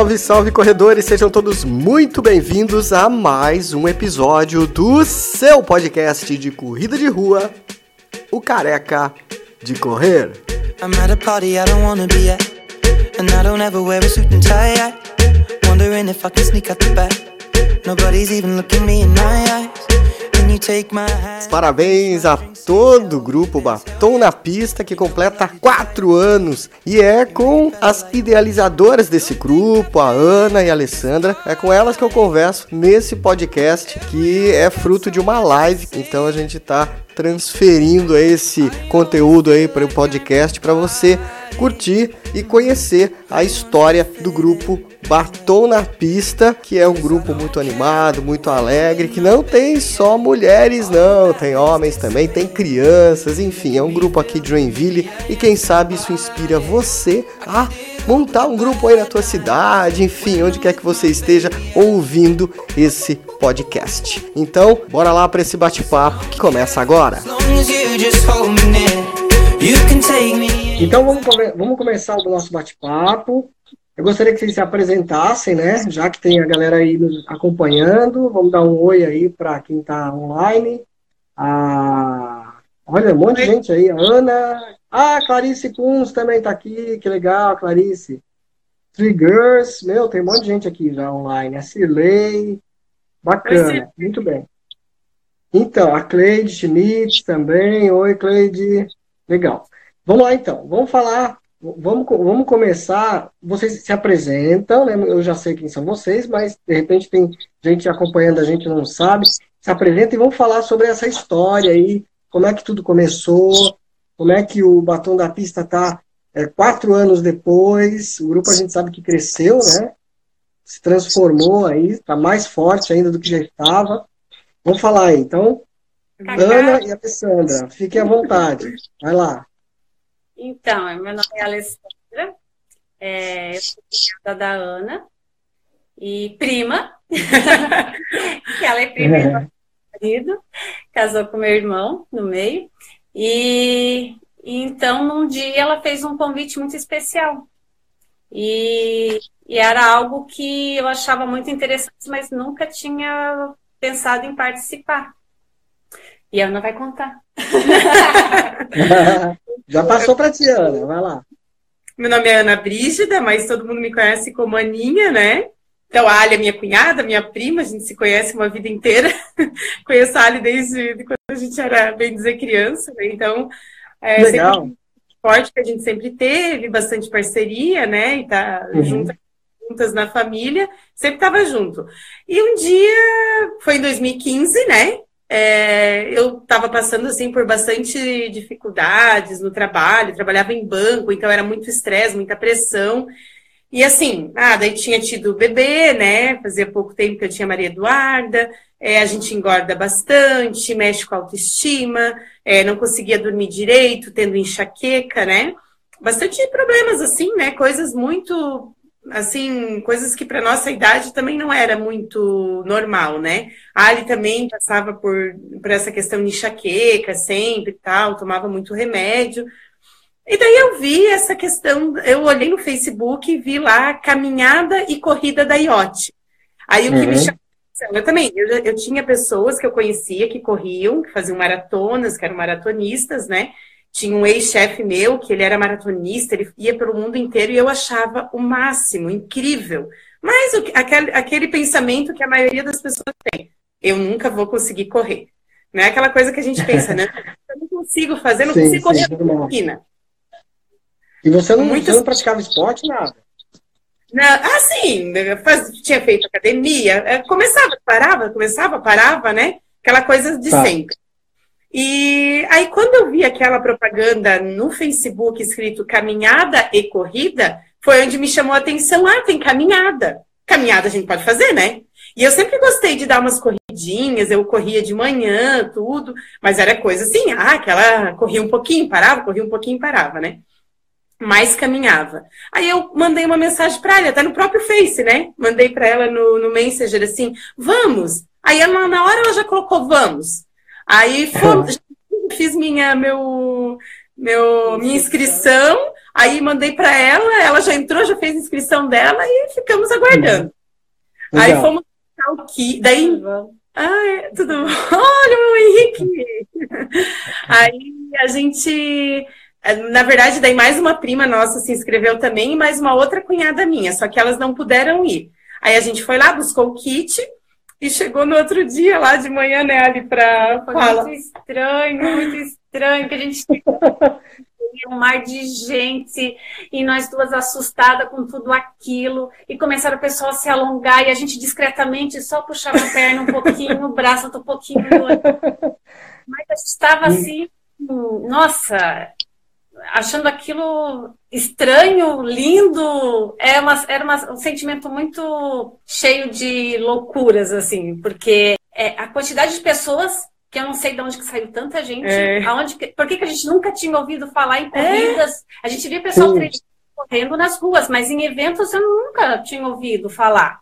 Salve, salve corredores, sejam todos muito bem-vindos a mais um episódio do seu podcast de corrida de rua, o Careca de Correr. I'm at a party I don't wanna be at, and I don't ever wear a suit and tie. Wondering if I can sneak out the back. Nobody's even looking me in my eyes. Parabéns a todo o grupo Batom na Pista que completa quatro anos. E é com as idealizadoras desse grupo, a Ana e a Alessandra, é com elas que eu converso nesse podcast que é fruto de uma live. Então a gente está transferindo esse conteúdo aí para o podcast para você curtir e conhecer a história do grupo Batom na Pista, que é um grupo muito animado, muito alegre, que não tem só mulheres, não, tem homens também, tem crianças, enfim, é um grupo aqui de Joinville e quem sabe isso inspira você a montar um grupo aí na tua cidade, enfim, onde quer que você esteja ouvindo esse podcast. Então, bora lá para esse bate-papo que começa agora. Então vamos, come vamos começar o nosso bate-papo. Eu gostaria que vocês se apresentassem, né? Já que tem a galera aí nos acompanhando. Vamos dar um oi aí para quem está online. Ah, olha, um monte de gente aí. A Ana. Ah, Clarice Kunz também está aqui. Que legal, Clarice. Triggers. Meu, tem um monte de gente aqui já online. A Cirlei. Bacana, muito bem. Então, a Cleide Schmidt também. Oi, Cleide. Legal. Vamos lá então. Vamos falar Vamos, vamos começar. Vocês se apresentam, né? Eu já sei quem são vocês, mas de repente tem gente acompanhando a gente não sabe. Se apresenta e vamos falar sobre essa história aí, como é que tudo começou, como é que o Batom da Pista está é, quatro anos depois. O grupo a gente sabe que cresceu, né? Se transformou aí, está mais forte ainda do que já estava. Vamos falar aí. Então, Ana e Alessandra, fiquem à vontade. Vai lá. Então, meu nome é Alessandra, é, eu sou filha da Ana e prima, que ela é prima do meu marido, casou com meu irmão no meio, e, e, então num dia ela fez um convite muito especial. E, e era algo que eu achava muito interessante, mas nunca tinha pensado em participar. E a Ana vai contar. Já passou para ti, Ana, vai lá. Meu nome é Ana Brígida, mas todo mundo me conhece como Aninha, né? Então, a Ali é minha cunhada, minha prima, a gente se conhece uma vida inteira. Conheço a Ali desde quando a gente era, bem dizer, criança, né? Então, é Legal. forte que a gente sempre teve, bastante parceria, né? E tá uhum. juntas, juntas na família, sempre estava junto. E um dia, foi em 2015, né? é, eu estava passando assim por bastante dificuldades no trabalho, trabalhava em banco, então era muito estresse, muita pressão. E assim, ah, daí tinha tido bebê, né? Fazia pouco tempo que eu tinha Maria Eduarda, é, a gente engorda bastante, mexe com a autoestima, é, não conseguia dormir direito, tendo enxaqueca, né? Bastante problemas assim, né? Coisas muito assim, coisas que para nossa idade também não era muito normal, né? A Ali também passava por, por essa questão de enxaqueca sempre tal, tomava muito remédio. E daí eu vi essa questão, eu olhei no Facebook e vi lá caminhada e corrida da IOT. Aí o que uhum. me chamou eu também, eu, eu tinha pessoas que eu conhecia que corriam, que faziam maratonas, que eram maratonistas, né? Tinha um ex-chefe meu, que ele era maratonista, ele ia pelo mundo inteiro e eu achava o máximo, incrível. Mas o, aquele, aquele pensamento que a maioria das pessoas tem, eu nunca vou conseguir correr. Não é aquela coisa que a gente pensa, né? Eu não consigo fazer, não sim, consigo correr na esquina. E você não, você não praticava esporte, nada? Não, ah, sim, faz, tinha feito academia, é, começava, parava, começava, parava, né? Aquela coisa de tá. sempre. E aí, quando eu vi aquela propaganda no Facebook escrito caminhada e corrida, foi onde me chamou a atenção. Ah, tem caminhada. Caminhada a gente pode fazer, né? E eu sempre gostei de dar umas corridinhas, eu corria de manhã, tudo, mas era coisa assim, ah, aquela corria um pouquinho, parava, corria um pouquinho, parava, né? Mas caminhava. Aí eu mandei uma mensagem para ela, até no próprio Face, né? Mandei para ela no, no Messenger assim, vamos. Aí ela, na hora ela já colocou vamos. Aí fiz minha, meu, meu, minha inscrição, Aí mandei para ela, ela já entrou, já fez a inscrição dela e ficamos aguardando. Uhum. Aí fomos o que, daí Ai, tudo bom? Olha o Henrique! Aí a gente, na verdade, daí mais uma prima nossa se inscreveu também e mais uma outra cunhada minha, só que elas não puderam ir. Aí a gente foi lá, buscou o kit e chegou no outro dia lá de manhã, né, ali pra Foi fala. muito estranho, muito estranho, que a gente um mar de gente e nós duas assustadas com tudo aquilo e começaram o pessoal a se alongar e a gente discretamente só puxava a perna um pouquinho, o braço outro pouquinho. Mas a gente estava assim, nossa, achando aquilo estranho, lindo, é uma, era uma, um sentimento muito cheio de loucuras, assim, porque é, a quantidade de pessoas que eu não sei de onde que saiu tanta gente, é. aonde que, por que, que a gente nunca tinha ouvido falar em é. corridas? É. A gente via pessoal correndo nas ruas, mas em eventos eu nunca tinha ouvido falar.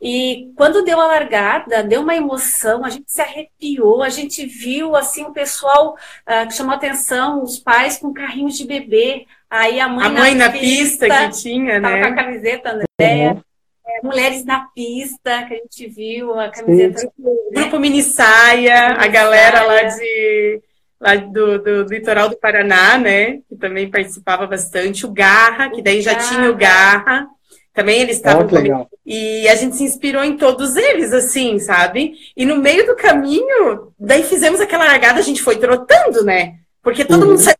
E quando deu a largada, deu uma emoção, a gente se arrepiou, a gente viu assim o pessoal uh, que chamou atenção, os pais com carrinhos de bebê, aí a mãe, a mãe na, na pista, pista, que tinha, né? com a camiseta Andréia. Uhum. É, mulheres na pista, que a gente viu, a camiseta. Sim. Grupo Mini Saia, a galera lá de lá do, do, litoral do Paraná, né? Que também participava bastante. O Garra, que daí já tinha o Garra. Também eles estavam oh, E a gente se inspirou em todos eles, assim, sabe? E no meio do caminho, daí fizemos aquela largada, a gente foi trotando, né? Porque todo uhum. mundo saiu.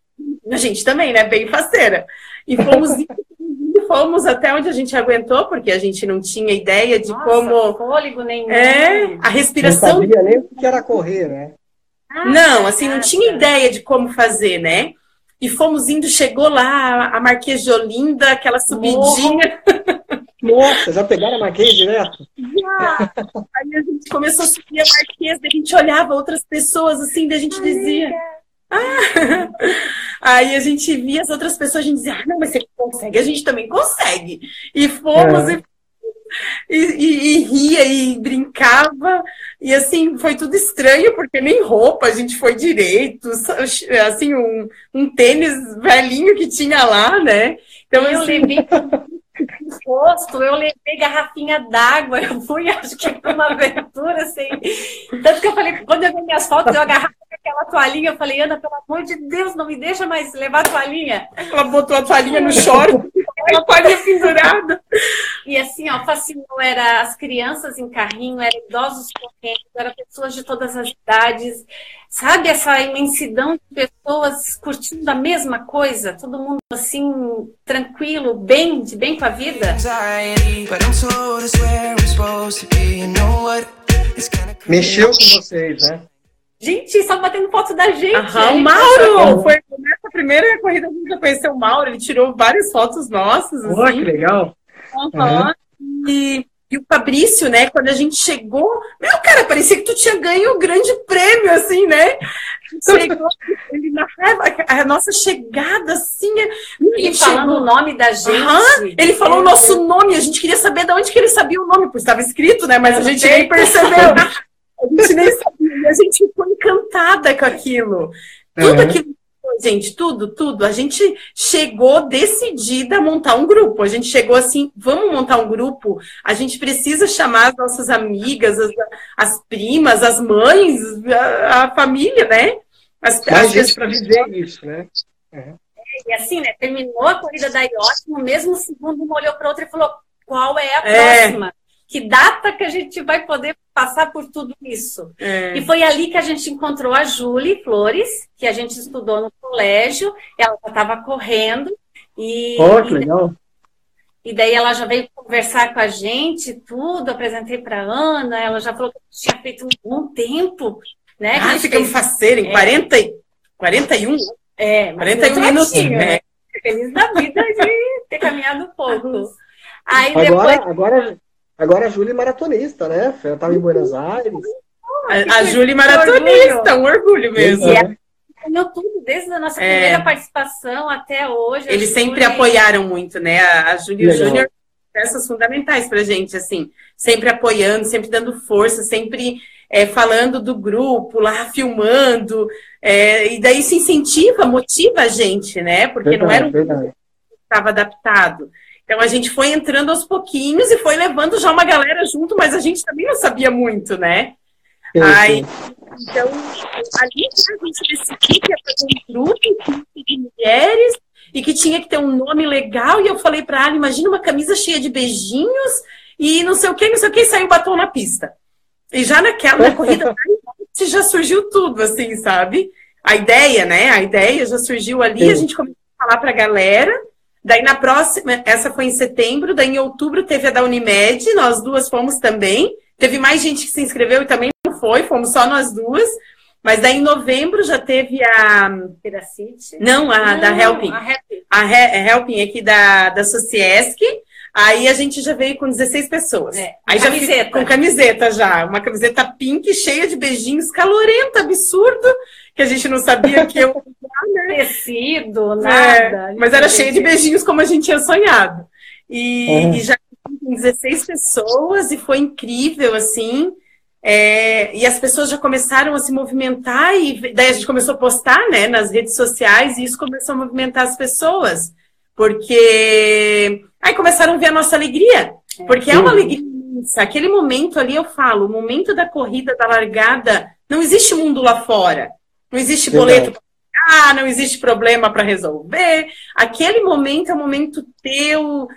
A gente também, né? Bem faceira. E fomos fomos até onde a gente aguentou, porque a gente não tinha ideia de Nossa, como. Fôlego nenhum. É, a respiração. Não sabia nem o que era correr, né? Ah, não, assim, não tinha ideia de como fazer, né? E fomos indo, chegou lá a Marquês de Olinda, aquela subidinha. Nossa, já pegaram a Marquês direto? Já. Aí a gente começou a subir a Marquês, a gente olhava outras pessoas assim, daí a gente dizia. Ah! Aí a gente via as outras pessoas, a gente dizia, ah, não, mas você consegue, a gente também consegue. E fomos é. e, e, e, ria e brincava. E assim, foi tudo estranho, porque nem roupa a gente foi direito. Assim, um, um tênis velhinho que tinha lá, né? Então, eu assim... levei posto, eu levei garrafinha d'água, eu fui, acho que para uma aventura, assim. Tanto que eu falei, quando eu vi minhas fotos, eu agarrava aquela toalhinha, eu falei, Ana, pelo amor de Deus, não me deixa mais levar a toalhinha. Ela botou a toalhinha no short, a toalhinha pendurada. E assim, ó, fascinou, era as crianças em carrinho, eram idosos correndo, eram pessoas de todas as idades, sabe essa imensidão de pessoas curtindo a mesma coisa, todo mundo assim, tranquilo, bem, de bem com a vida. Mexeu com vocês, né? Gente, só batendo foto da gente. Aham, o Mauro! Foi nessa primeira corrida a gente já conheceu o Mauro, ele tirou várias fotos nossas. Olha, assim. que legal. Uhum. E, e, o Fabrício, né, quando a gente chegou, meu, cara, parecia que tu tinha ganho o um grande prêmio, assim, né? Chegou, ele na a nossa chegada, assim. Ele falando o nome da gente. Uhum. Ele falou o nosso nome, a gente queria saber de onde que ele sabia o nome, pois estava escrito, né? Mas a gente nem percebeu. A gente nem sabia, a gente ficou encantada com aquilo. Tudo uhum. aquilo, gente, tudo, tudo. A gente chegou decidida a montar um grupo. A gente chegou assim, vamos montar um grupo. A gente precisa chamar as nossas amigas, as, as primas, as mães, a, a família, né? As, Mais gente para viver isso, né? Uhum. E assim, né? Terminou a corrida da IOT, no mesmo segundo, uma olhou para outra e falou: qual é a é. próxima? que data que a gente vai poder passar por tudo isso? É. E foi ali que a gente encontrou a Julie Flores, que a gente estudou no colégio, ela estava correndo. E, oh, que legal. E daí ela já veio conversar com a gente, tudo, apresentei para Ana, ela já falou que tinha feito um bom tempo, né? Ah, ficamos fez... faceira, em é. 40, 41? É, 41 minutos. Né? Feliz da vida de ter caminhado pouco. Aí agora, depois... agora Agora a Júlia é maratonista, né? Ela estava em Buenos Aires. A, a Júlia é maratonista, um orgulho mesmo. E ela ganhou tudo, desde a nossa é. primeira participação até hoje. Eles sempre apoiaram muito, né? A, a Júlia e o Júnior peças fundamentais pra gente, assim, sempre apoiando, sempre dando força, sempre é, falando do grupo lá, filmando, é, e daí isso incentiva, motiva a gente, né? Porque verdade, não era um verdade. estava adaptado. Então a gente foi entrando aos pouquinhos e foi levando já uma galera junto, mas a gente também não sabia muito, né? Aí, então, ali a gente decidiu que ia fazer um grupo de mulheres e que tinha que ter um nome legal. E eu falei para ela: imagina uma camisa cheia de beijinhos e não sei o que, não sei o que, e saiu batom na pista. E já naquela na corrida já surgiu tudo, assim, sabe? A ideia, né? A ideia já surgiu ali, Sim. a gente começou a falar para a galera. Daí na próxima, essa foi em setembro, daí em outubro teve a da Unimed, nós duas fomos também. Teve mais gente que se inscreveu e também não foi, fomos só nós duas. Mas daí em novembro já teve a. Piracite? Não, a não, da Helping. A, Helping. a Helping aqui da, da Sociesc. Aí a gente já veio com 16 pessoas. É, Aí já camiseta. com camiseta já. Uma camiseta pink, cheia de beijinhos, calorenta, absurdo, que a gente não sabia que eu. né? Tecido, nada. É, mas era cheia de beijinhos como a gente tinha sonhado. E, uhum. e já com 16 pessoas, e foi incrível, assim. É, e as pessoas já começaram a se movimentar, e daí a gente começou a postar né, nas redes sociais, e isso começou a movimentar as pessoas. Porque aí começaram a ver a nossa alegria. É. Porque é uma alegria imensa. Aquele momento ali, eu falo, o momento da corrida, da largada, não existe mundo lá fora. Não existe boleto para pagar, não existe problema para resolver. Aquele momento é um momento teu,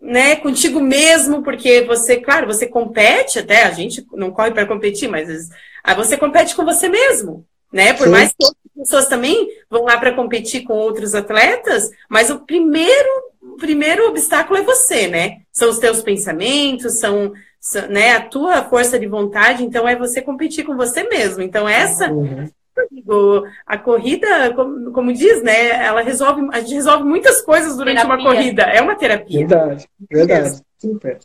né, contigo mesmo, porque você, claro, você compete até, a gente não corre para competir, mas aí você compete com você mesmo, né? Por Sim. mais que outras pessoas também vão lá para competir com outros atletas, mas o primeiro, o primeiro obstáculo é você, né? São os teus pensamentos, são, são né, a tua força de vontade, então é você competir com você mesmo. Então essa uhum a corrida, como, como, diz, né? Ela resolve, a gente resolve muitas coisas durante terapia. uma corrida. É uma terapia. Verdade, verdade. Super.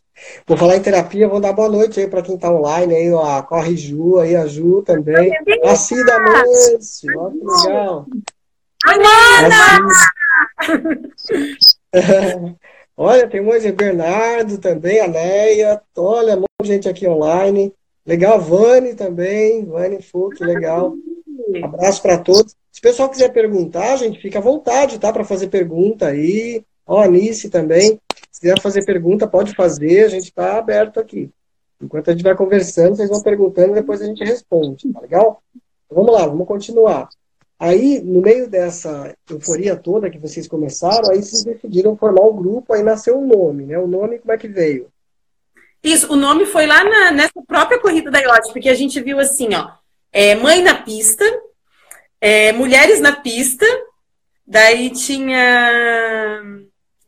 Vou falar em terapia, vou dar boa noite aí para quem está online aí, ó, a Corre Ju, aí a Ju também. A Cida Manso, ó, que legal. Amanda! Olha, tem o Bernardo também, a Neia, olha, um monte de gente aqui online. Legal, Vani também, Vani Fuc, legal. Abraço para todos. Se o pessoal quiser perguntar, gente, fica à vontade, tá? Para fazer pergunta aí. Ó, Anice também. Se quiser fazer pergunta, pode fazer, a gente está aberto aqui. Enquanto a gente vai conversando, vocês vão perguntando depois a gente responde, tá legal? Então, vamos lá, vamos continuar. Aí, no meio dessa euforia toda que vocês começaram, aí vocês decidiram formar um grupo, aí nasceu o um nome, né? O nome, como é que veio? Isso, o nome foi lá na, nessa própria corrida da IOT, porque a gente viu assim, ó, é, Mãe na Pista, é, Mulheres na Pista, daí tinha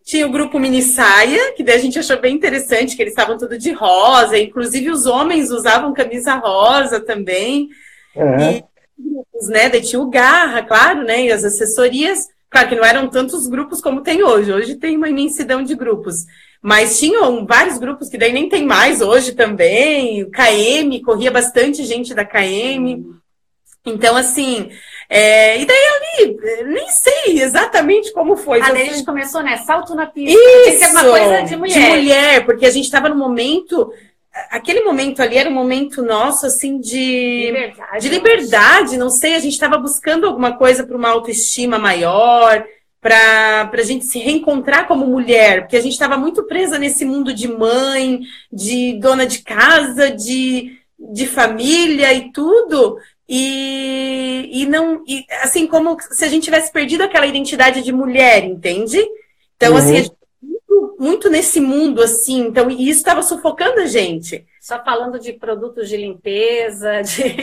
tinha o grupo Mini Saia, que daí a gente achou bem interessante, que eles estavam tudo de rosa, inclusive os homens usavam camisa rosa também. Uhum. E grupos, né? Daí tinha o Garra, claro, né? E as assessorias, claro que não eram tantos grupos como tem hoje. Hoje tem uma imensidão de grupos. Mas tinham vários grupos que daí nem tem mais hoje também. O KM, corria bastante gente da KM. Então, assim, é, e daí ali, nem sei exatamente como foi. Ah, daí a gente começou, né? Salto na pista. Isso! Tinha uma coisa de mulher. De mulher, porque a gente estava no momento. Aquele momento ali era um momento nosso, assim, de liberdade. De liberdade, não sei, a gente estava buscando alguma coisa para uma autoestima maior para a gente se reencontrar como mulher, porque a gente estava muito presa nesse mundo de mãe, de dona de casa, de, de família e tudo. E, e não, e, assim como se a gente tivesse perdido aquela identidade de mulher, entende? Então, uhum. assim, muito, muito nesse mundo, assim, então, e isso estava sufocando a gente. Só falando de produtos de limpeza, de.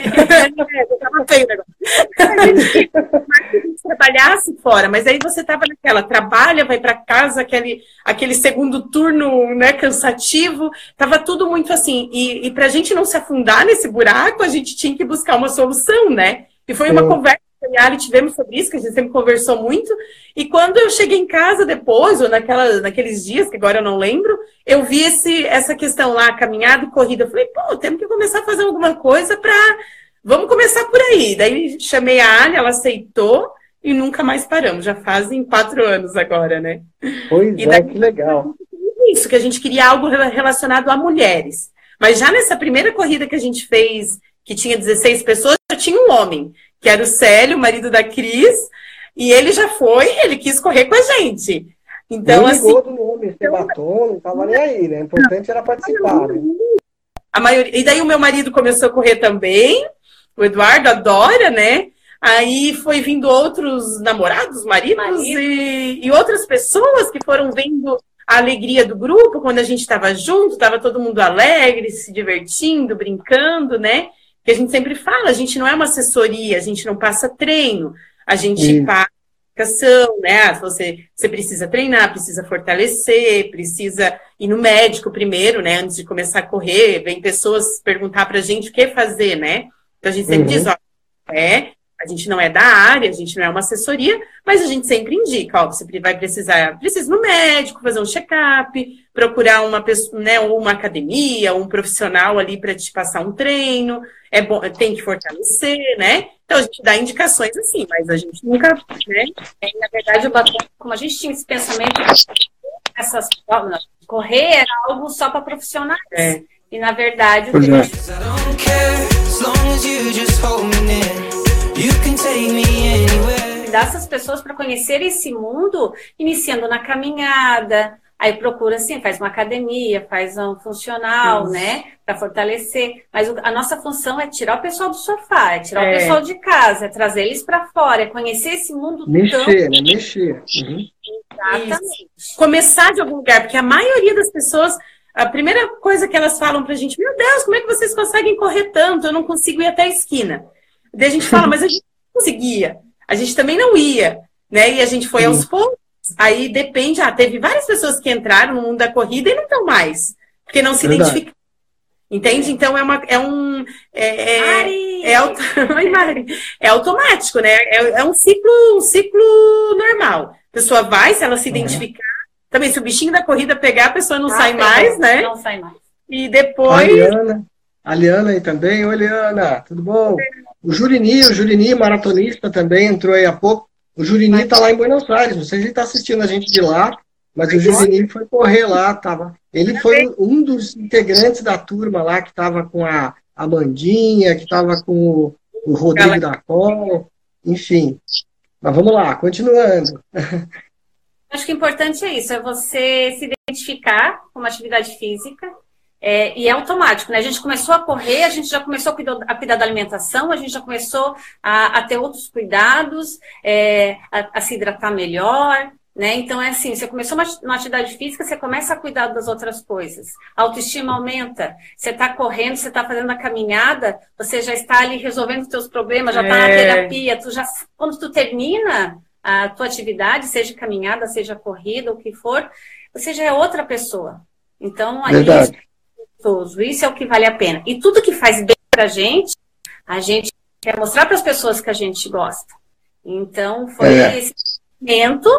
trabalhasse fora, mas aí você estava naquela, trabalha, vai para casa, aquele, aquele segundo turno né, cansativo, estava tudo muito assim. E, e para a gente não se afundar nesse buraco, a gente tinha que buscar uma solução, né? E foi uma é. conversa e tivemos sobre isso, que a gente sempre conversou muito. E quando eu cheguei em casa depois, ou naquela, naqueles dias, que agora eu não lembro, eu vi esse, essa questão lá, caminhada e corrida. Eu falei, pô, temos que começar a fazer alguma coisa para. Vamos começar por aí. Daí chamei a Ali, ela aceitou e nunca mais paramos. Já fazem quatro anos agora, né? Pois e é, que legal. Isso, que a gente queria algo relacionado a mulheres. Mas já nessa primeira corrida que a gente fez, que tinha 16 pessoas, já tinha um homem que era o Célio, o marido da Cris, e ele já foi, ele quis correr com a gente. Então, não assim. do nome, ser batom, não estava nem aí, né? O importante era participar. Né? A maioria... E daí o meu marido começou a correr também, o Eduardo adora, né? Aí foi vindo outros namorados, maridos Marido. e, e outras pessoas que foram vendo a alegria do grupo quando a gente estava junto, estava todo mundo alegre, se divertindo, brincando, né? Que a gente sempre fala, a gente não é uma assessoria, a gente não passa treino, a gente passa educação, né? Ah, você, você precisa treinar, precisa fortalecer, precisa ir no médico primeiro, né? Antes de começar a correr, vem pessoas perguntar pra gente o que fazer, né? Então a gente sempre uhum. diz, ó, é, a gente não é da área, a gente não é uma assessoria, mas a gente sempre indica, ó, você vai precisar, precisa ir no médico, fazer um check-up, procurar uma pessoa, né, uma academia, um profissional ali para te passar um treino, é bom, tem que fortalecer, né? Então a gente dá indicações assim, mas a gente nunca, né? É, na verdade, o batom, como a gente tinha esse pensamento, essas formas, correr era algo só para profissionais. É. E na verdade, o que gente... Convidar essas pessoas para conhecer esse mundo, iniciando na caminhada, aí procura assim, faz uma academia, faz um funcional, Isso. né, para fortalecer. Mas a nossa função é tirar o pessoal do sofá, é tirar é. o pessoal de casa, é trazer eles para fora, é conhecer esse mundo Mexer, tão... né? Mexer. Uhum. Exatamente. Isso. Começar de algum lugar, porque a maioria das pessoas a primeira coisa que elas falam pra gente, meu Deus, como é que vocês conseguem correr tanto? Eu não consigo ir até a esquina. Daí a gente fala, mas a gente não conseguia. A gente também não ia, né? E a gente foi aos poucos. Aí depende, ah, teve várias pessoas que entraram no mundo da corrida e não estão mais, porque não se identificam. Entende? Então é, uma, é um. É, é, é, é automático, né? É, é, um ciclo, um ciclo normal. A pessoa vai, se ela se identificar. Também, se o bichinho da corrida pegar, a pessoa não ah, sai mais, né? Não sai mais. E depois. A Liana, a Liana aí também. Oi, Liana, tudo bom? O Jurini, o Jurini, maratonista também, entrou aí há pouco. O Jurini está lá em Buenos Aires, não sei se ele está assistindo a gente de lá, mas o Jurini foi correr lá, tava. Ele foi um dos integrantes da turma lá que estava com a Amandinha, que estava com o, o Rodrigo da Col, enfim. Mas vamos lá, continuando. Acho que o importante é isso, é você se identificar com uma atividade física, é, e é automático, né? A gente começou a correr, a gente já começou a cuidar, a cuidar da alimentação, a gente já começou a, a ter outros cuidados, é, a, a, se hidratar melhor, né? Então é assim, você começou uma, uma, atividade física, você começa a cuidar das outras coisas. A autoestima aumenta. Você está correndo, você está fazendo a caminhada, você já está ali resolvendo os seus problemas, já está é. na terapia. Tu já, quando tu termina a tua atividade, seja caminhada, seja corrida, o que for, você já é outra pessoa. Então, aí gostoso, isso é o que vale a pena. E tudo que faz bem pra gente, a gente quer mostrar para as pessoas que a gente gosta. Então, foi é. esse momento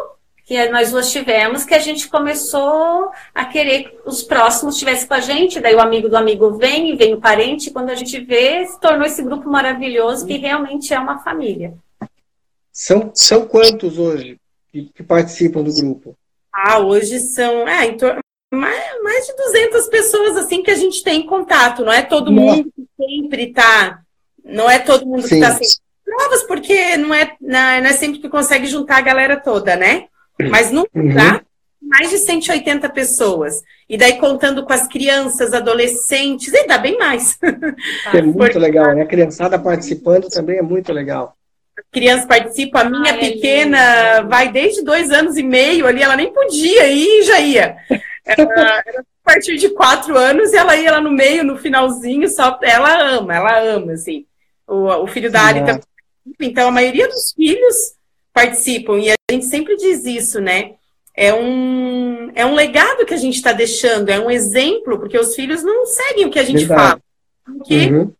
que nós duas tivemos que a gente começou a querer que os próximos estivessem com a gente, daí o amigo do amigo vem, e vem o parente, e quando a gente vê, se tornou esse grupo maravilhoso que realmente é uma família. São, são quantos hoje que, que participam do grupo? Ah, hoje são é, em torno mais, mais de 200 pessoas assim que a gente tem contato. Não é todo mundo que sempre está. Não é todo mundo Sim. que está sem provas, porque não é, não é sempre que consegue juntar a galera toda, né? Mas não uhum. tá mais de 180 pessoas. E daí contando com as crianças, adolescentes, e dá bem mais. É muito porque... legal, né? A criançada participando também é muito legal. Crianças participam, a minha Ai, pequena vai desde dois anos e meio ali, ela nem podia ir e já ia. Ela, era a partir de quatro anos e ela ia lá no meio, no finalzinho, só ela ama, ela ama, assim. O, o filho da Ali também. Então, a maioria dos filhos participam, e a gente sempre diz isso, né? É um, é um legado que a gente está deixando, é um exemplo, porque os filhos não seguem o que a gente Verdade. fala, o que uhum.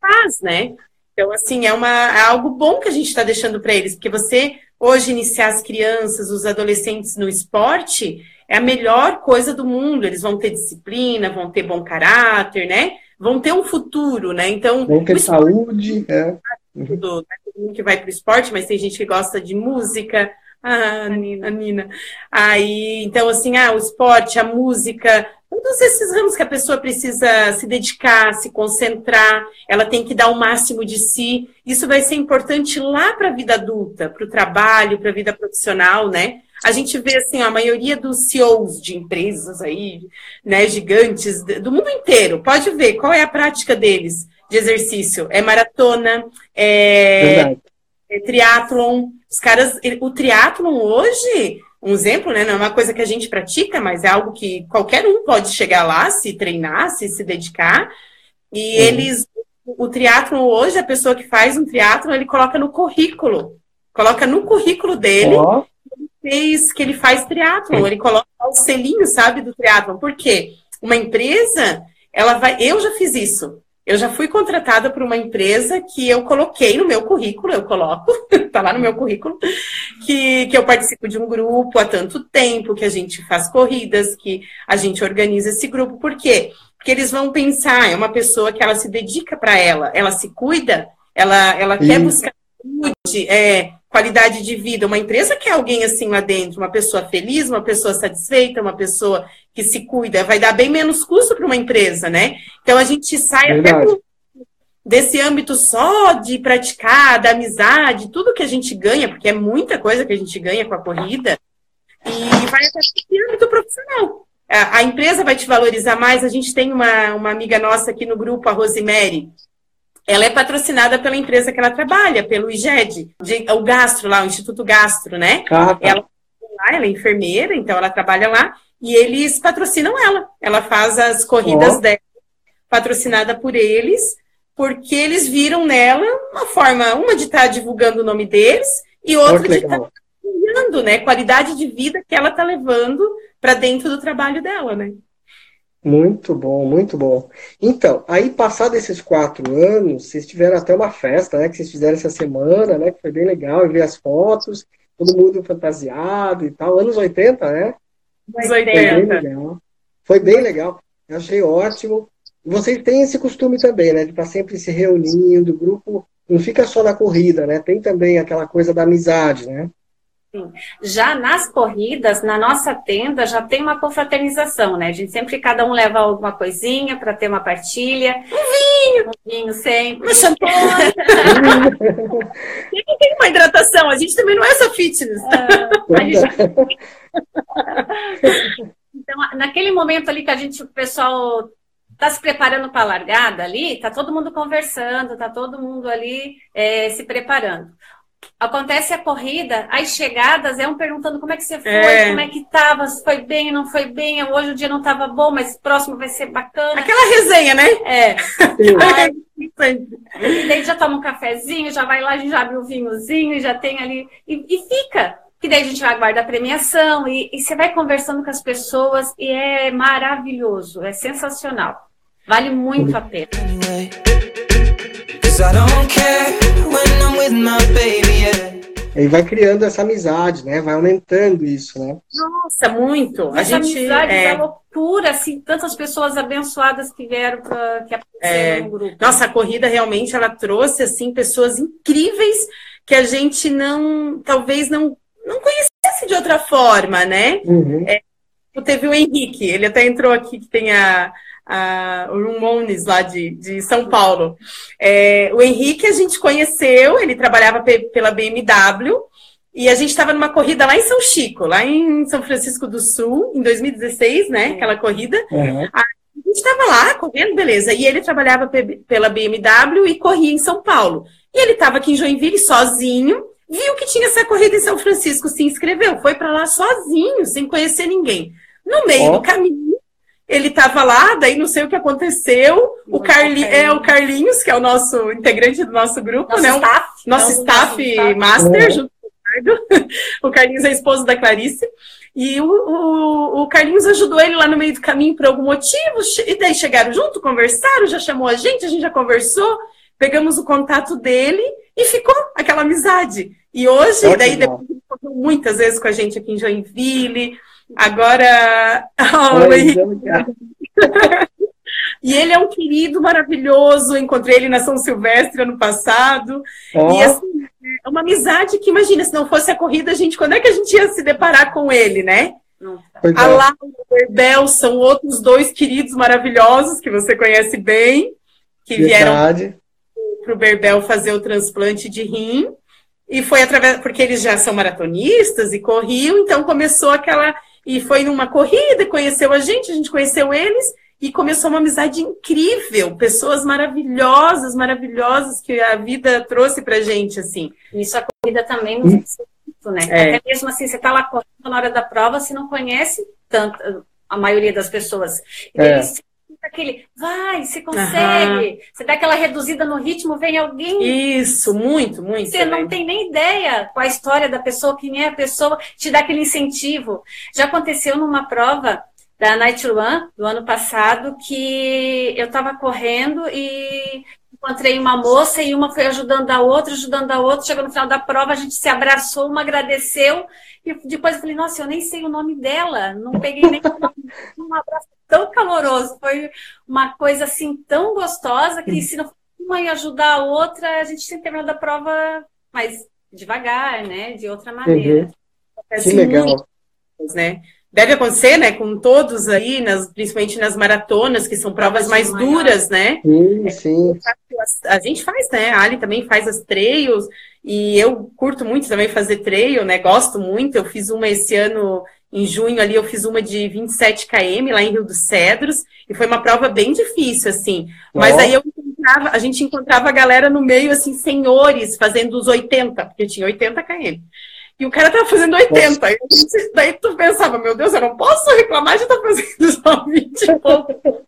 faz, né? Então, assim, é, uma, é algo bom que a gente está deixando para eles, porque você, hoje, iniciar as crianças, os adolescentes no esporte, é a melhor coisa do mundo. Eles vão ter disciplina, vão ter bom caráter, né? Vão ter um futuro, né? Então. Vão ter saúde, é. Tudo, né? Todo mundo que vai para o esporte, mas tem gente que gosta de música, a, a, Nina. a Nina. Aí, então, assim, ah, o esporte, a música, todos esses ramos que a pessoa precisa se dedicar, se concentrar, ela tem que dar o máximo de si. Isso vai ser importante lá para a vida adulta, para o trabalho, para a vida profissional, né? A gente vê assim, a maioria dos CEOs de empresas aí, né, gigantes do mundo inteiro, pode ver qual é a prática deles de exercício. É maratona, é, é triatlon. Os caras, o triatlon hoje, um exemplo, né, não é uma coisa que a gente pratica, mas é algo que qualquer um pode chegar lá, se treinar, se se dedicar. E uhum. eles, o triatlon hoje, a pessoa que faz um triatlon, ele coloca no currículo. Coloca no currículo dele oh fez, que ele faz triatlon, ele coloca o selinho, sabe, do triatlon. Por quê? Uma empresa, ela vai. Eu já fiz isso. Eu já fui contratada por uma empresa que eu coloquei no meu currículo, eu coloco, tá lá no meu currículo, que, que eu participo de um grupo há tanto tempo, que a gente faz corridas, que a gente organiza esse grupo. Por quê? Porque eles vão pensar, é uma pessoa que ela se dedica para ela, ela se cuida, ela, ela quer buscar saúde, é, qualidade de vida. Uma empresa quer alguém assim lá dentro, uma pessoa feliz, uma pessoa satisfeita, uma pessoa que se cuida. Vai dar bem menos custo para uma empresa, né? Então a gente sai Verdade. até desse âmbito só de praticar, da amizade, tudo que a gente ganha, porque é muita coisa que a gente ganha com a corrida, e vai até esse âmbito profissional. A, a empresa vai te valorizar mais. A gente tem uma, uma amiga nossa aqui no grupo, a Rosemary, ela é patrocinada pela empresa que ela trabalha, pelo IGED, o Gastro lá, o Instituto Gastro, né? Ah, tá. ela, ela é enfermeira, então ela trabalha lá, e eles patrocinam ela. Ela faz as corridas oh. dela, patrocinada por eles, porque eles viram nela uma forma, uma de estar tá divulgando o nome deles, e outra de estar tá né? Qualidade de vida que ela está levando para dentro do trabalho dela, né? Muito bom, muito bom. Então, aí passado esses quatro anos, vocês tiveram até uma festa, né? Que vocês fizeram essa semana, né? Que foi bem legal, eu vi as fotos, todo mundo fantasiado e tal. Anos 80, né? Anos 80. Foi bem legal. Foi bem legal. Eu achei ótimo. Vocês têm esse costume também, né? De estar sempre se reunindo, o grupo não fica só na corrida, né? Tem também aquela coisa da amizade, né? Já nas corridas, na nossa tenda, já tem uma confraternização, né? A gente sempre, cada um leva alguma coisinha para ter uma partilha. Um vinho! Um vinho sempre. Uma champanhe! tem uma hidratação, a gente também não é só fitness. Ah, gente... então, naquele momento ali que a gente, o pessoal está se preparando para a largada ali, tá todo mundo conversando, tá todo mundo ali é, se preparando acontece a corrida, as chegadas é um perguntando como é que você foi, é. como é que tava, se foi bem, não foi bem, hoje o dia não tava bom, mas próximo vai ser bacana. Aquela resenha, né? É. Aí, e daí já toma um cafezinho, já vai lá, a gente já abre o um vinhozinho, já tem ali, e, e fica. Que daí a gente vai guardar a premiação e, e você vai conversando com as pessoas e é maravilhoso, é sensacional. Vale muito a pena. E vai criando essa amizade, né? Vai aumentando isso, né? Nossa, muito. A essa gente amizade é... é loucura, assim, tantas pessoas abençoadas que vieram para que apareceram é... no grupo. Nossa, a corrida realmente ela trouxe assim pessoas incríveis que a gente não, talvez não não conhecesse de outra forma, né? Uhum. É, teve o Henrique, ele até entrou aqui que tem a a, o Rumones lá de, de São Paulo. É, o Henrique a gente conheceu, ele trabalhava pela BMW e a gente estava numa corrida lá em São Chico, lá em São Francisco do Sul, em 2016, né? Aquela corrida. Uhum. A gente estava lá correndo, beleza. E ele trabalhava pela BMW e corria em São Paulo. E ele estava aqui em Joinville sozinho, viu que tinha essa corrida em São Francisco, se inscreveu, foi para lá sozinho, sem conhecer ninguém. No meio oh. do caminho, ele estava lá, daí não sei o que aconteceu. O, Carli é o Carlinhos, que é o nosso integrante do nosso grupo, nosso né? Staff, nosso staff nosso master, junto com o Ricardo. O Carlinhos é esposo da Clarice. E o, o, o, Carlinhos ajudou ele lá no meio do caminho por algum motivo. E daí chegaram junto, conversaram, já chamou a gente, a gente já conversou, pegamos o contato dele e ficou aquela amizade. E hoje, Ótimo. daí depois muitas vezes com a gente aqui em Joinville. Agora. e ele é um querido maravilhoso. Encontrei ele na São Silvestre ano passado. Oh. E assim, é uma amizade que, imagina, se não fosse a corrida, a gente, quando é que a gente ia se deparar com ele, né? Pois a é. Laura e o Herbel são outros dois queridos maravilhosos que você conhece bem, que Verdade. vieram para o Berbel fazer o transplante de rim. E foi através, porque eles já são maratonistas e corriam, então começou aquela. E foi numa corrida, conheceu a gente, a gente conheceu eles, e começou uma amizade incrível, pessoas maravilhosas, maravilhosas que a vida trouxe pra gente, assim. Isso a corrida também nos né? É. Até mesmo assim, você está lá correndo na hora da prova, você não conhece tanto a maioria das pessoas. E é. Aquele, vai, você consegue. Uhum. Você dá aquela reduzida no ritmo, vem alguém. Isso, muito, muito. Você não tem nem ideia qual a história da pessoa, quem é a pessoa, te dá aquele incentivo. Já aconteceu numa prova da Night Run do ano passado que eu estava correndo e encontrei uma moça e uma foi ajudando a outra, ajudando a outra. Chegou no final da prova, a gente se abraçou, uma agradeceu. E depois eu falei, nossa, eu nem sei o nome dela, não peguei nem um abraço tão caloroso. Foi uma coisa assim tão gostosa que se não uma ia ajudar a outra, a gente tinha terminado a prova mais devagar, né? De outra maneira. Uhum. Que legal. Muito, né? Deve acontecer, né, com todos aí, nas, principalmente nas maratonas, que são provas mais duras, né? Sim, sim. A, a, gente faz, né? A Ali também faz as trails, e eu curto muito também fazer trail, né? Gosto muito. Eu fiz uma esse ano, em junho ali, eu fiz uma de 27 km lá em Rio dos Cedros, e foi uma prova bem difícil, assim. Mas oh. aí eu encontrava, a gente encontrava a galera no meio, assim, senhores, fazendo os 80, porque tinha 80 km. E o cara tava fazendo 80. E daí tu pensava, meu Deus, eu não posso reclamar de estar tá fazendo só 20 e pouco.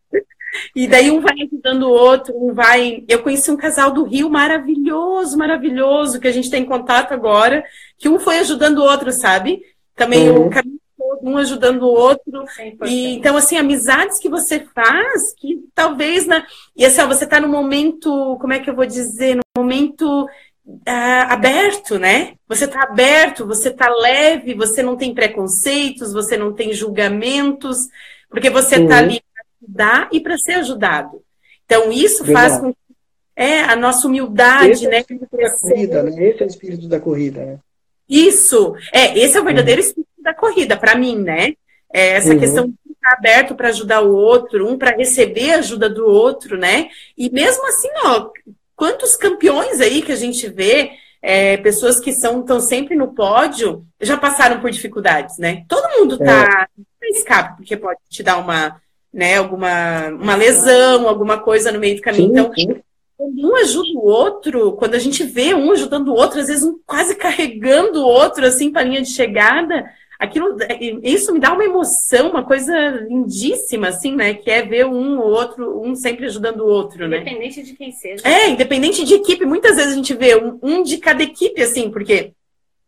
E daí um vai ajudando o outro, um vai. Eu conheci um casal do Rio maravilhoso, maravilhoso, que a gente tem contato agora, que um foi ajudando o outro, sabe? Também uhum. o caminho todo, um ajudando o outro. E então, assim, amizades que você faz, que talvez na. E assim, ó, você tá no momento, como é que eu vou dizer? No momento Uh, aberto, né? Você está aberto, você está leve, você não tem preconceitos, você não tem julgamentos, porque você está ali para ajudar e para ser ajudado. Então, isso faz com que é, a nossa humildade, esse né? É o espírito da corrida, né? Esse é o espírito da corrida, né? Isso, é, esse é o verdadeiro uhum. espírito da corrida, para mim, né? É essa uhum. questão de estar aberto para ajudar o outro, um para receber a ajuda do outro, né? E mesmo assim, ó, quantos campeões aí que a gente vê, é, pessoas que são estão sempre no pódio, já passaram por dificuldades, né? Todo mundo tá é. escape, porque pode te dar uma, né, alguma uma lesão, alguma coisa no meio do caminho. Sim, então, sim. quando um ajuda o outro, quando a gente vê um ajudando o outro, às vezes um quase carregando o outro assim para a linha de chegada, aquilo, isso me dá uma emoção, uma coisa lindíssima, assim, né? Que é ver um ou outro, um sempre ajudando o outro, né? Independente de quem seja. É, independente de equipe. Muitas vezes a gente vê um, um de cada equipe, assim, porque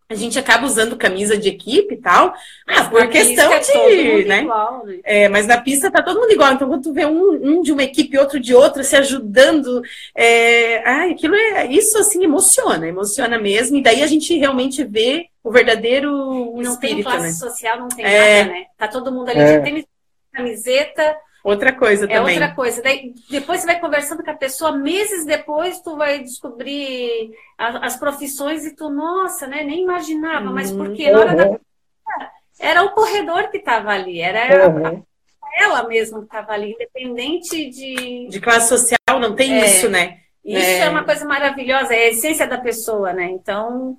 a gente acaba usando camisa de equipe e tal, ah, por questão é de, né? Igual, né? É, mas na pista tá todo mundo igual. Então, quando tu vê um, um de uma equipe, outro de outra, se ajudando, é, ah, aquilo é, isso assim emociona, emociona mesmo. E daí a gente realmente vê o verdadeiro não espírito, tem classe né? social, não tem é. nada, né? Tá todo mundo ali é. de tênis, camiseta, Outra coisa é também. É outra coisa. Daí, depois você vai conversando com a pessoa, meses depois tu vai descobrir a, as profissões e tu, nossa, né? Nem imaginava, mas uhum. porque na hora uhum. da era o corredor que estava ali, era uhum. ela mesma que estava ali, independente de. De classe social, não tem é, isso, né? Isso é. é. uma coisa maravilhosa, é a essência da pessoa, né? Então,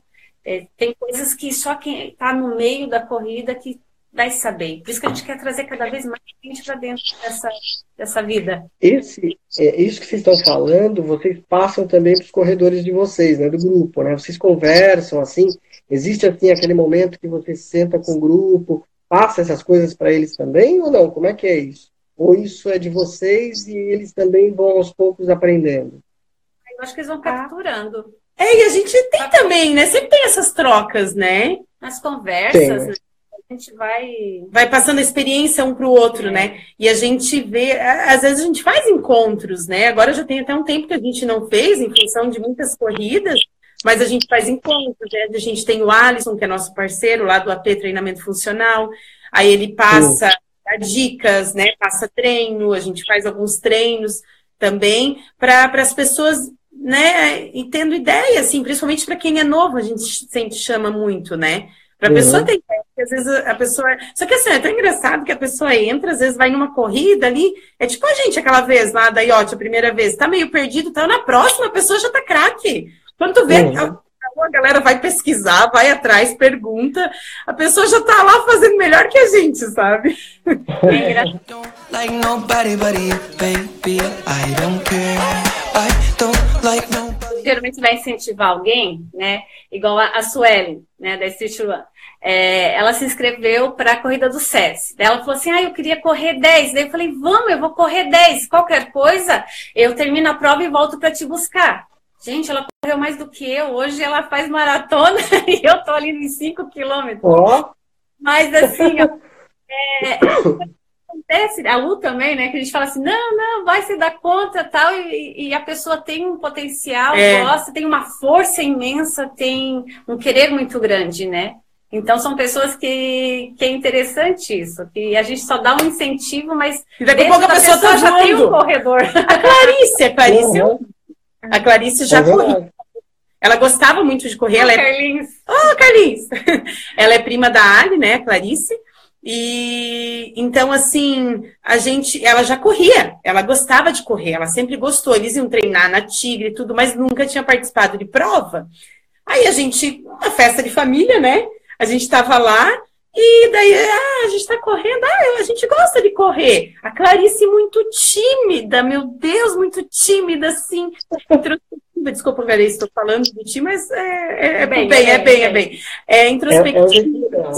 é, tem coisas que só quem está no meio da corrida que vai saber. Por isso que a gente quer trazer cada vez mais gente para dentro dessa, dessa vida. Esse, é, isso que vocês estão falando, vocês passam também para os corredores de vocês, né, do grupo, né? Vocês conversam assim. Existe assim aquele momento que você senta com o grupo, passa essas coisas para eles também ou não? Como é que é isso? Ou isso é de vocês e eles também vão aos poucos aprendendo? Eu acho que eles vão capturando. É, e a gente tem também, né? Sempre tem essas trocas, né? Nas conversas, né? a gente vai. Vai passando a experiência um para o outro, é. né? E a gente vê, às vezes a gente faz encontros, né? Agora já tem até um tempo que a gente não fez, em função de muitas corridas, mas a gente faz encontros, né? A gente tem o Alisson, que é nosso parceiro lá do AP Treinamento Funcional, aí ele passa dicas, né? Passa treino, a gente faz alguns treinos também para as pessoas né, e tendo ideia, assim, principalmente para quem é novo, a gente sempre chama muito, né? Para a uhum. pessoa ter ideia, às vezes a pessoa. Só que assim, é tão engraçado que a pessoa entra, às vezes vai numa corrida ali. É tipo a gente aquela vez lá da IOT, a primeira vez, tá meio perdido, tá na próxima, a pessoa já tá craque. Quando tu vê, uhum. a, a galera vai pesquisar, vai atrás, pergunta, a pessoa já tá lá fazendo melhor que a gente, sabe? É Geralmente vai incentivar alguém, né? Igual a, a Sueli, né, da Street One. É, ela se inscreveu para a corrida do SES. Ela falou assim: ah, eu queria correr 10. Daí eu falei: vamos, eu vou correr 10. Qualquer coisa, eu termino a prova e volto para te buscar. Gente, ela correu mais do que eu. Hoje ela faz maratona e eu tô ali nos 5 quilômetros. Oh. Mas assim, é, acontece, a Lu também, né? Que a gente fala assim, não, não, vai se dar conta tal, e, e a pessoa tem um potencial, é. gosta, tem uma força imensa, tem um querer muito grande, né? Então são pessoas que, que é interessante isso, que a gente só dá um incentivo, mas e daqui a pouco a pessoa, pessoa tá já tem um corredor. A Clarice, a Clarice, uhum. a Clarice já é corria. Ela gostava muito de correr. Oh, ela é... Carlinhos. Oh, Carlinhos! ela é prima da Ali, né, Clarice. E então, assim, a gente, ela já corria, ela gostava de correr, ela sempre gostou. Eles iam treinar na Tigre e tudo, mas nunca tinha participado de prova. Aí a gente, uma festa de família, né? A gente estava lá e daí, ah, a gente está correndo, ah, a gente gosta de correr. A Clarice muito tímida, meu Deus, muito tímida, assim. Desculpa, Clarice, estou falando de ti, mas é, é, é, bem, bem, é, bem, é bem. É introspectiva,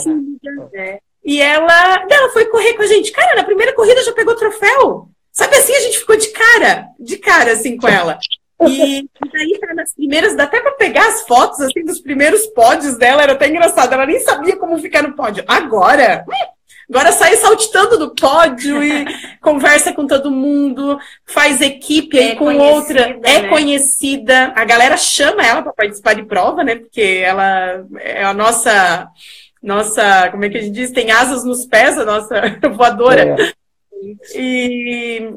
é, E ela, ela foi correr com a gente. Cara, na primeira corrida já pegou troféu. Sabe assim, a gente ficou de cara, de cara, assim, com ela. E, daí, tá nas primeiras, dá até para pegar as fotos, assim, dos primeiros pódios dela, era até engraçado. Ela nem sabia como ficar no pódio. Agora, agora sai saltitando do pódio e conversa com todo mundo, faz equipe aí é com outra, é né? conhecida. A galera chama ela para participar de prova, né? Porque ela é a nossa, nossa, como é que a gente diz? Tem asas nos pés, a nossa voadora. É. E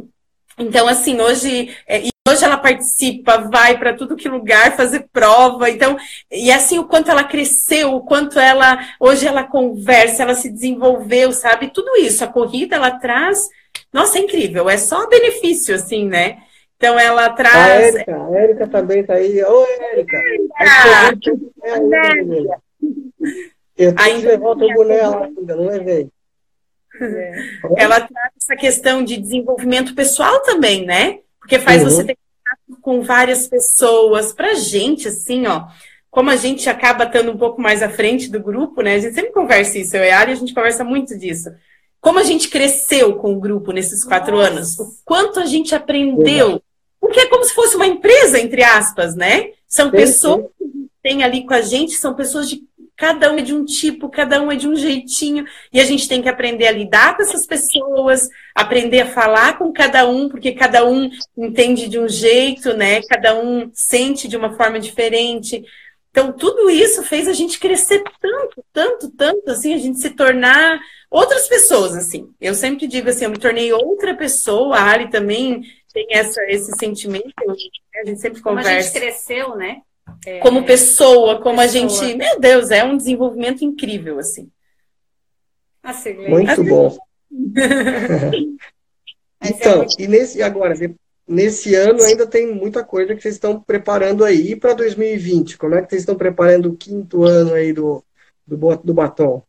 então, assim, hoje, é, hoje ela participa, vai para tudo que lugar fazer prova. Então, e assim o quanto ela cresceu, o quanto ela hoje ela conversa, ela se desenvolveu, sabe? Tudo isso, a corrida ela traz, nossa, é incrível, é só benefício assim, né? Então ela traz. A Érica, a Érica também tá aí. Oi, Érica! Érica! Eu tenho que levar o teu boné lá, ainda não levei. É. Ela traz essa questão de desenvolvimento pessoal também, né? Porque faz uhum. você ter contato com várias pessoas. Pra gente, assim, ó, como a gente acaba estando um pouco mais à frente do grupo, né? A gente sempre conversa isso, eu e a Ari, a gente conversa muito disso. Como a gente cresceu com o grupo nesses quatro Nossa. anos, o quanto a gente aprendeu. Porque é como se fosse uma empresa, entre aspas, né? São pessoas que têm ali com a gente, são pessoas de Cada um é de um tipo, cada um é de um jeitinho, e a gente tem que aprender a lidar com essas pessoas, aprender a falar com cada um, porque cada um entende de um jeito, né? Cada um sente de uma forma diferente. Então, tudo isso fez a gente crescer tanto, tanto, tanto, assim, a gente se tornar outras pessoas, assim. Eu sempre digo assim, eu me tornei outra pessoa, a Ali também tem essa, esse sentimento, a gente sempre conversa. Como a gente cresceu, né? É, como pessoa, como pessoa. a gente. Meu Deus, é um desenvolvimento incrível, assim. assim Muito assim. bom. então, e nesse agora, nesse ano ainda tem muita coisa que vocês estão preparando aí para 2020. Como é que vocês estão preparando o quinto ano aí do, do, do batom?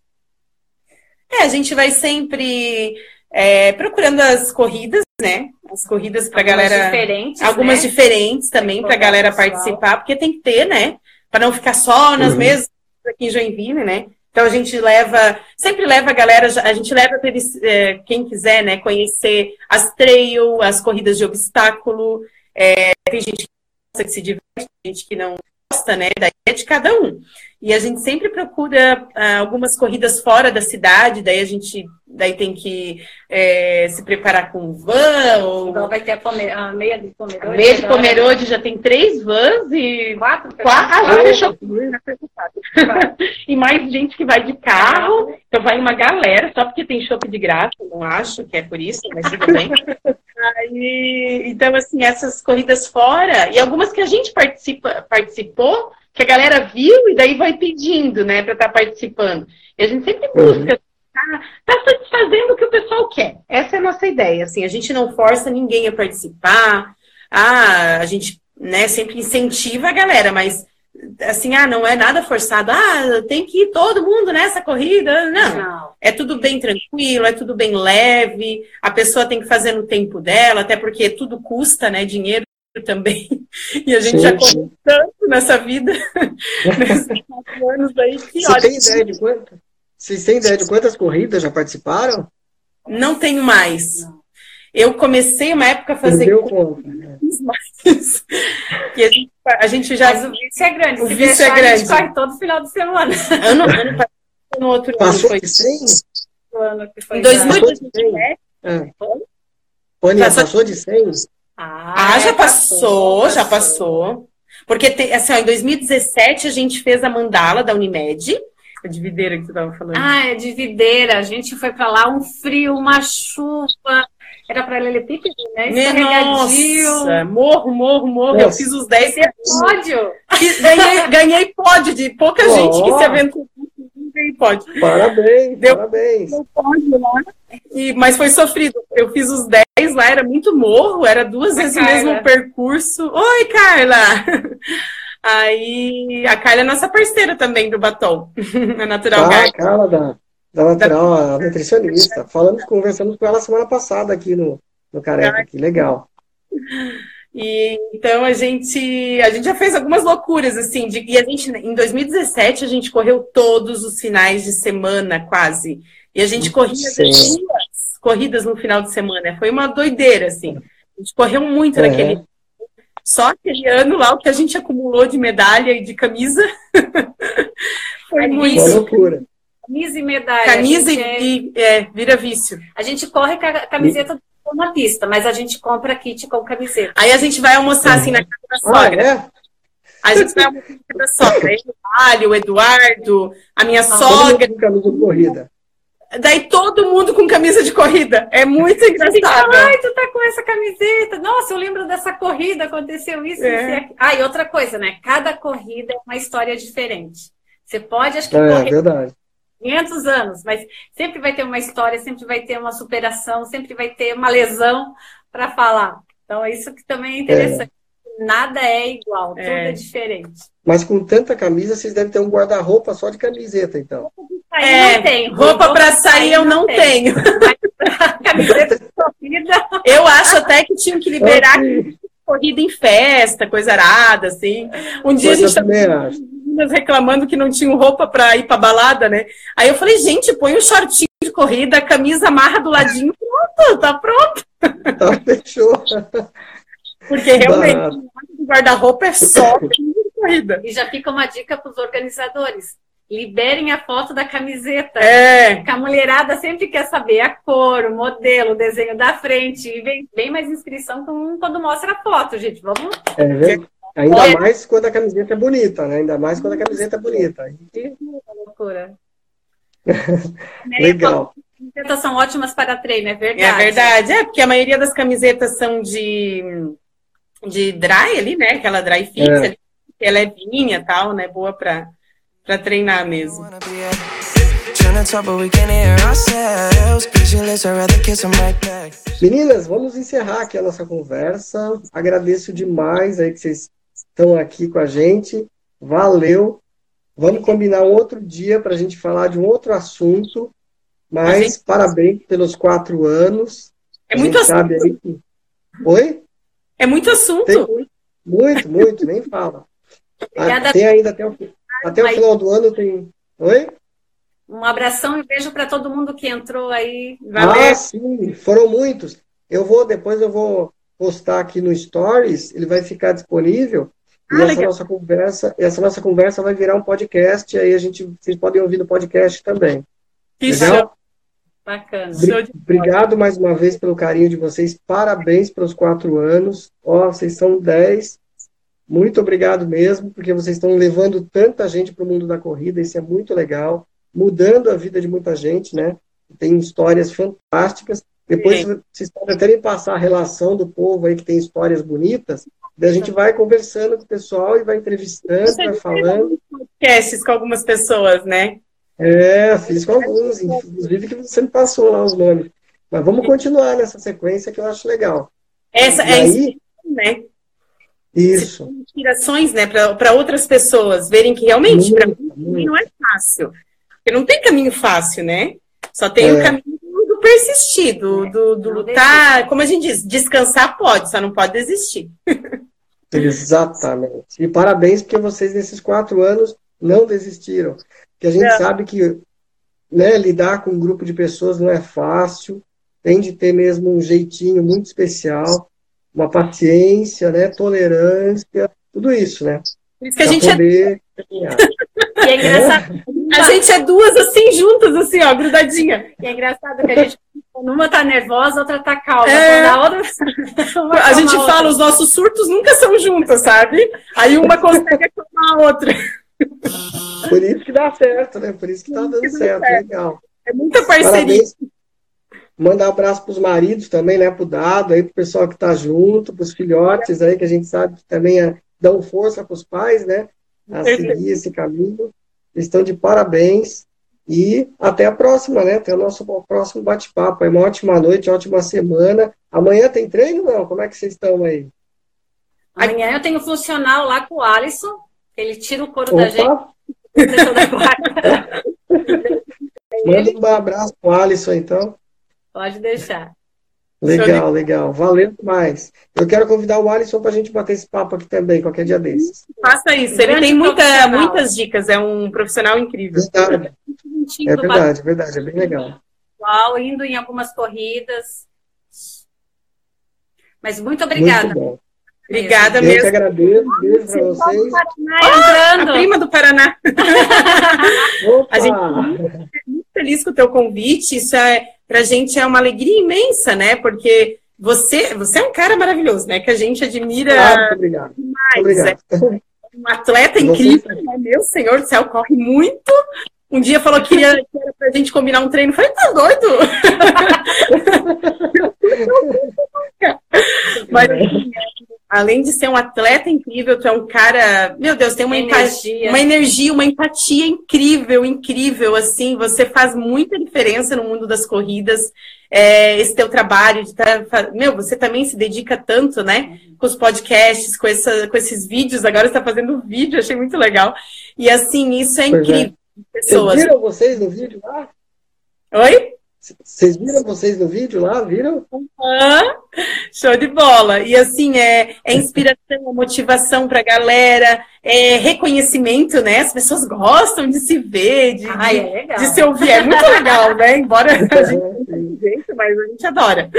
É, a gente vai sempre é, procurando as corridas, né? As corridas para galera. Diferentes, algumas né? diferentes também para galera participar, porque tem que ter, né? Para não ficar só nas uhum. mesmas aqui em Joinville, né? Então a gente leva, sempre leva a galera, a gente leva para eles, é, quem quiser, né, conhecer as trail, as corridas de obstáculo. É, tem gente que gosta que se diverte, gente que não gosta, né? Daí é de cada um. E a gente sempre procura ah, algumas corridas fora da cidade, daí a gente daí tem que é, se preparar com van. Ou... Então vai ter a, Pomer... a meia de Pomerode. A meia de Pomerode já tem três vans e. Quatro? Quatro. Ah, já fechou. e mais gente que vai de carro. Então vai uma galera, só porque tem chope de graça, não acho que é por isso, mas tudo bem. Aí, então, assim, essas corridas fora, e algumas que a gente participa, participou, que a galera viu e daí vai pedindo, né, para estar tá participando. E a gente sempre busca, uhum. tá, tá satisfazendo o que o pessoal quer. Essa é a nossa ideia, assim, a gente não força ninguém a participar, ah, a gente, né, sempre incentiva a galera, mas assim, ah, não é nada forçado, ah, tem que ir todo mundo nessa corrida. Não. não. É tudo bem tranquilo, é tudo bem leve, a pessoa tem que fazer no tempo dela, até porque tudo custa, né? Dinheiro também. E a gente sim, já correu tanto nessa vida, nesses quatro anos aí, que Você tem ideia de quantas? Vocês têm ideia de quantas corridas já participaram? Não tenho mais. Eu comecei uma época a fazer. Perdeu né? mais. que a gente, a gente já. Mas o vício é grande. O vício é grande. A gente corre todo final de semana. Ano, ano passado, no outro Passou ano. Foi ano que foi. Em 2017. É. Pânia, passou, passou de 100? Ah, ah já passou, passou, já passou. Porque, assim, ó, em 2017 a gente fez a mandala da Unimed. A de videira que você estava falando. Ah, é de videira. A gente foi para lá, um frio, uma chuva. Era para paralelepípedo, né? Nossa, morro, morro, morro. Nossa. Eu fiz os 10 pódio. Ganhei, ganhei pódio de pouca gente que se aventurou. Ganhei pódio. Parabéns, Deu parabéns. Pódio lá. E, mas foi sofrido. Eu fiz os 10 lá, era muito morro, era duas vezes o mesmo percurso. Oi, Carla! Aí a Carla é nossa parceira também do batom, a Natural ah, Carla da, da Natural, a nutricionista. Falamos, conversamos com ela semana passada aqui no, no Careca, que legal. E, então a gente a gente já fez algumas loucuras assim, de, e a gente em 2017 a gente correu todos os finais de semana quase. E a gente corria duas corridas no final de semana. Foi uma doideira assim. A gente correu muito é. naquele só aquele ano lá o que a gente acumulou de medalha e de camisa. Foi muito loucura. Camisa e medalha. Camisa e, é... é, vira vício. A gente corre com a camiseta na pista, mas a gente compra kit com camiseta. Aí a gente vai almoçar assim na casa da sogra. Ah, é? A gente vai almoçar na casa da sogra. Eu, o Eduardo, a minha ah, sogra. Com camisa de corrida. Daí todo mundo com camisa de corrida. É muito engraçado. Ai, tu tá com essa camiseta. Nossa, eu lembro dessa corrida, aconteceu isso. É. isso ah, e outra coisa, né? Cada corrida é uma história diferente. Você pode, acho que, é, correr verdade. 500 anos, mas sempre vai ter uma história, sempre vai ter uma superação, sempre vai ter uma lesão para falar. Então, isso que também é interessante. É. Nada é igual, tudo é. é diferente. Mas com tanta camisa, vocês devem ter um guarda-roupa só de camiseta, então. É, não tenho. Roupa para sair eu não tenho. camiseta de corrida. Eu acho até que tinham que liberar corrida em festa, coisa arada, assim. Um dia Mas a gente meninas reclamando que não tinham roupa para ir para balada, né? Aí eu falei, gente, põe um shortinho de corrida, a camisa amarra do ladinho, pronto, tá pronto. Tá, fechou. Porque realmente, o guarda-roupa é só de corrida. E já fica uma dica para os organizadores. Liberem a foto da camiseta. É. Que a mulherada sempre quer saber a cor, o modelo, o desenho da frente. E vem, vem mais inscrição quando mostra a foto, gente. Vamos. É, Ainda é. mais quando a camiseta é bonita, né? Ainda mais quando a camiseta é bonita. Que loucura. Legal. Camisetas são ótimas para treino, é verdade. É verdade, é, porque a maioria das camisetas são de, de dry ali, né? Aquela dry fit, é. ali, que é levinha e tal, né? Boa para treinar mesmo. Meninas, vamos encerrar aqui a nossa conversa. Agradeço demais aí que vocês estão aqui com a gente. Valeu. Vamos combinar um outro dia para a gente falar de um outro assunto. Mas gente... parabéns pelos quatro anos. É muito assunto. Que... Oi? É muito assunto. Tem muito, muito, nem fala. Ah, tem ainda até o, até o final do ano tem. Oi? Um abração e beijo para todo mundo que entrou aí. Valeu. Ah, sim, foram muitos. Eu vou, depois eu vou postar aqui no Stories, ele vai ficar disponível. Ah, e essa legal. nossa conversa, essa nossa conversa vai virar um podcast, aí a gente, vocês podem ouvir no podcast também. Isso. Legal? Bacana. Obrigado mais uma vez pelo carinho de vocês. Parabéns pelos quatro anos. Ó, vocês são dez. Muito obrigado mesmo, porque vocês estão levando tanta gente para o mundo da corrida. Isso é muito legal, mudando a vida de muita gente, né? Tem histórias fantásticas. Depois, Sim. vocês podem até me passar a relação do povo aí que tem histórias bonitas. Daí a gente vai conversando com o pessoal e vai entrevistando, Você vai falando. Podcasts com algumas pessoas, né? É, fiz com alguns, inclusive que você me passou lá os nomes. Mas vamos continuar nessa sequência que eu acho legal. Essa e é aí, né? Isso. Inspirações, né, para outras pessoas verem que realmente para mim não é fácil. Porque não tem caminho fácil, né? Só tem é. o caminho persistir, do, do, do lutar. Como a gente diz, descansar pode, só não pode desistir. Exatamente. E parabéns porque vocês nesses quatro anos não desistiram. Porque a gente é. sabe que né, lidar com um grupo de pessoas não é fácil, tem de ter mesmo um jeitinho muito especial, uma paciência, né, tolerância, tudo isso, né? Por isso que a gente é poder... é... e é engraçado. A gente é duas assim juntas, assim, ó, grudadinha. E é engraçado que a gente uma tá nervosa, outra tá calma. É... A, outra... a gente fala, outra. os nossos surtos nunca são juntos, sabe? Aí uma consegue acalmar a outra. Por isso que dá certo, né? Por isso que tá dando certo. certo. Legal. É muita parceria. Parabéns. Mandar um abraço para os maridos também, né? Para o dado, aí para o pessoal que está junto, para os filhotes aí, que a gente sabe que também é, dão força para os pais, né? A seguir esse caminho. Estão de parabéns. E até a próxima, né? Até o nosso próximo bate-papo. Uma ótima noite, ótima semana. Amanhã tem treino, não? Como é que vocês estão aí? Amanhã eu tenho funcional lá com o Alisson. Ele tira o couro Opa. da gente. Manda um abraço pro Alisson, então. Pode deixar. Legal, legal. Valeu demais. Eu quero convidar o Alisson para a gente bater esse papo aqui também, qualquer dia desses. Faça isso. Ele tem muita, muitas dicas. É um profissional incrível. Verdade. É verdade, é verdade. É bem legal. Uau, indo em algumas corridas. Mas muito obrigada. Muito Obrigada eu mesmo. Eu que agradeço. Beijo para vocês. Paraná, a prima do Paraná. a gente muito feliz com o teu convite. Isso é, para a gente é uma alegria imensa, né? Porque você, você é um cara maravilhoso, né? Que a gente admira ah, muito obrigado. demais. Obrigado. É um atleta incrível, né? meu senhor do céu, corre muito. Um dia falou que queria que era pra gente combinar um treino. Eu falei, tá doido? Mas assim, além de ser um atleta incrível, tu é um cara, meu Deus, tem uma energia, uma energia, uma empatia incrível, incrível, assim, você faz muita diferença no mundo das corridas. É, esse teu trabalho de tá, meu, você também se dedica tanto, né, com os podcasts, com, essa, com esses vídeos. Agora está fazendo vídeo, achei muito legal. E assim, isso é pois é. incrível. É. Pessoas. Vocês viram vocês no vídeo lá? Oi? Vocês viram vocês no vídeo lá? Viram? Uhum. Show de bola. E assim, é, é inspiração, é motivação para a galera, é reconhecimento, né? As pessoas gostam de se ver, de, Ai, é de se ouvir. É muito legal, né? Embora a gente não jeito, mas a gente adora.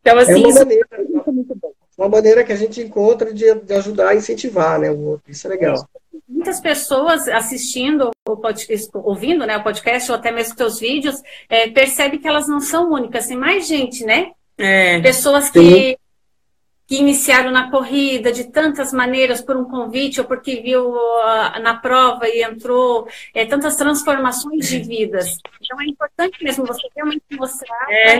Então, assim, é uma isso maneira, é muito bom. Uma maneira que a gente encontra de, de ajudar a incentivar, né? O outro. Isso é legal muitas pessoas assistindo o podcast, ouvindo né, o podcast ou até mesmo teus vídeos, é, percebe que elas não são únicas, tem mais gente, né? É, Pessoas que, que iniciaram na corrida de tantas maneiras por um convite ou porque viu uh, na prova e entrou, é, tantas transformações de vidas. Então é importante mesmo você realmente mostrar. É,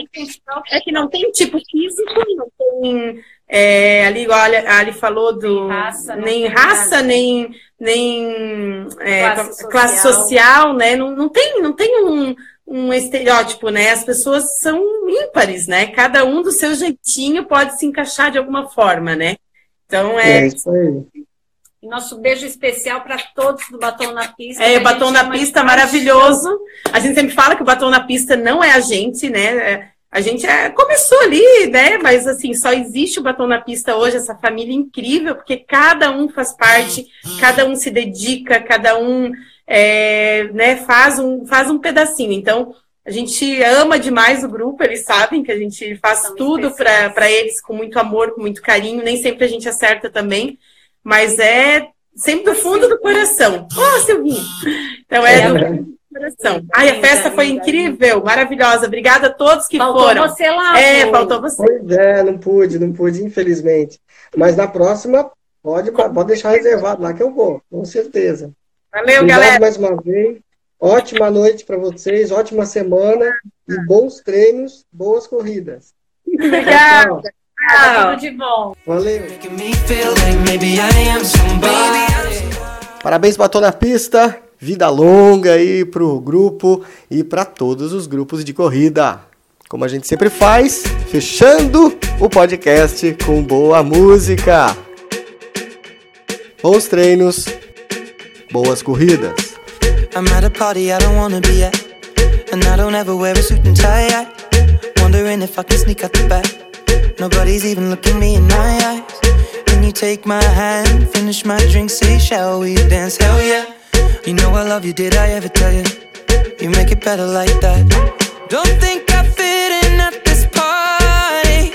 é que não tem tipo físico, não tem. É, ali, igual a Ali falou do. Raça, nem, raça, nem nem é, classe, social. classe, social. né? Não, não tem, não tem um, um estereótipo, né? As pessoas são ímpares, né? Cada um do seu jeitinho pode se encaixar de alguma forma, né? Então é. é isso aí. Nosso beijo especial para todos do Batom na Pista. É, Batom na Pista maravilhoso. A gente sempre fala que o Batom na Pista não é a gente, né? A gente é, começou ali, né? Mas assim, só existe o Batom na Pista hoje, essa família incrível, porque cada um faz parte, cada um se dedica, cada um é, né, faz, um, faz um pedacinho. Então, a gente ama demais o grupo, eles sabem que a gente faz São tudo para eles com muito amor, com muito carinho. Nem sempre a gente acerta também, mas é sempre do fundo do coração. Ó, oh, Silvinho! Então é, é do coração. Ai, a festa foi incrível, maravilhosa. Obrigada a todos que faltou foram. Faltou você lá. É, faltou você. Pois é, não pude, não pude, infelizmente. Mas na próxima, pode, pode deixar reservado lá que eu vou, com certeza. Valeu, Obrigado galera. mais uma vez. Ótima noite para vocês, ótima semana e bons treinos, boas corridas. Obrigada. Tchau. Tudo de bom. Valeu. Parabéns, Batom na Pista. Vida longa aí pro grupo e para todos os grupos de corrida. Como a gente sempre faz, fechando o podcast com boa música. Bons treinos, boas corridas. I'm at a party I don't wanna be at. And I don't ever wear a suit and tie. Wondering if I can sneak out the back. Nobody's even looking me in my eyes. Then you take my hand, finish my drink, say, Shall we dance? Hell yeah. You know I love you, did I ever tell you? You make it better like that. Don't think I fit in at this party.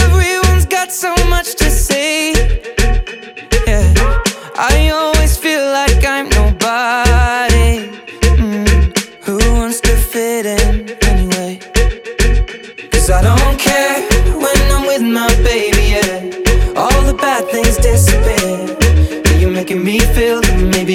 Everyone's got so